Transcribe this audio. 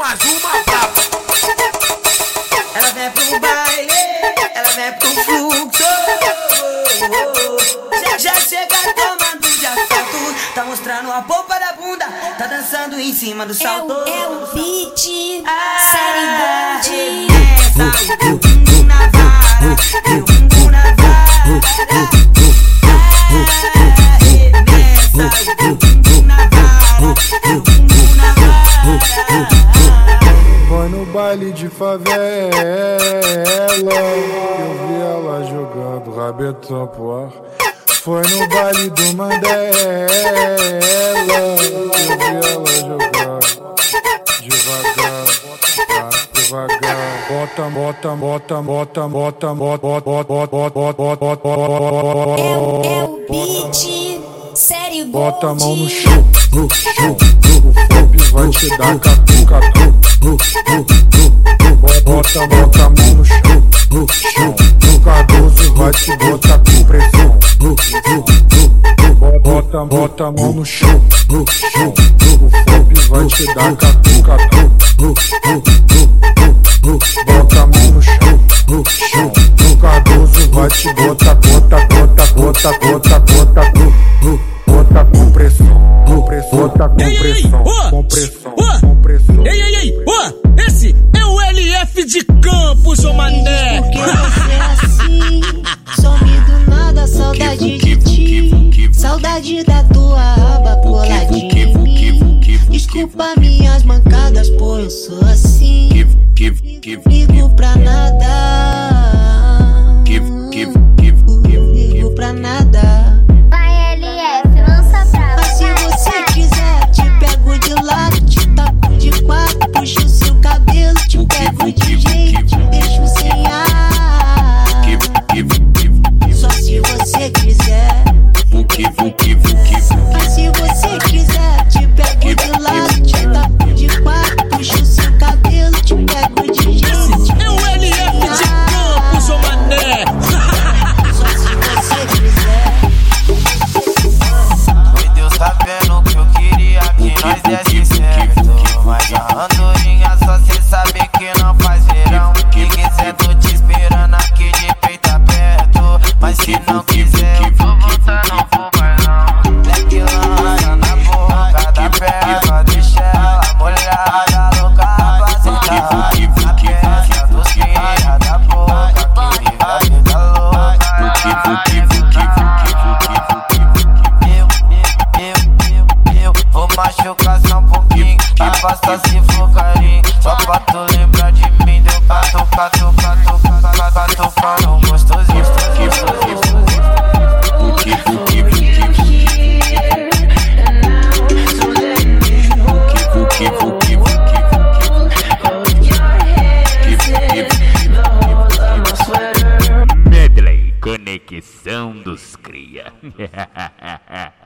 mais uma braba. Ela vem pro baile, ela vem pro fluxo. Já, já chega tomando de assalto. Tá mostrando a polpa da bunda, tá dançando em cima do salto. É o, é o beat, ah, seriedade. Essa é o bumbum na é o bumbum é o bumbum na vara, é o favela, eu vi ela jogando rabetão pro ar. Foi no baile do Mandela Eu vi ela jogar Devagar, devagar Bota, bota, bota, bota, bota, bota, bota, bota, bota, bota, bota, É o beat, sério Bota a mão no chão, no chão, o flop vai te dar catu, catu, pressão. Bota, bota a mão no chão. O Fop vai te dar catu, catu. Bota a mão no chão. O Cardoso vai te botar, bota, bota, bota, bota, bota, bota com pressão, com pressão, bota com pressão, com pressão, com pressão. Ei, ei, ei, ó, esse é o LF de Campos, ô mané. Desculpa minhas mancadas, pois eu sou assim. Ligo pra nada. gosta se for carinho. Só pra tu lembrar de mim, deu pra tu, pra tu, pra tu, pra Medley, conexão dos cria.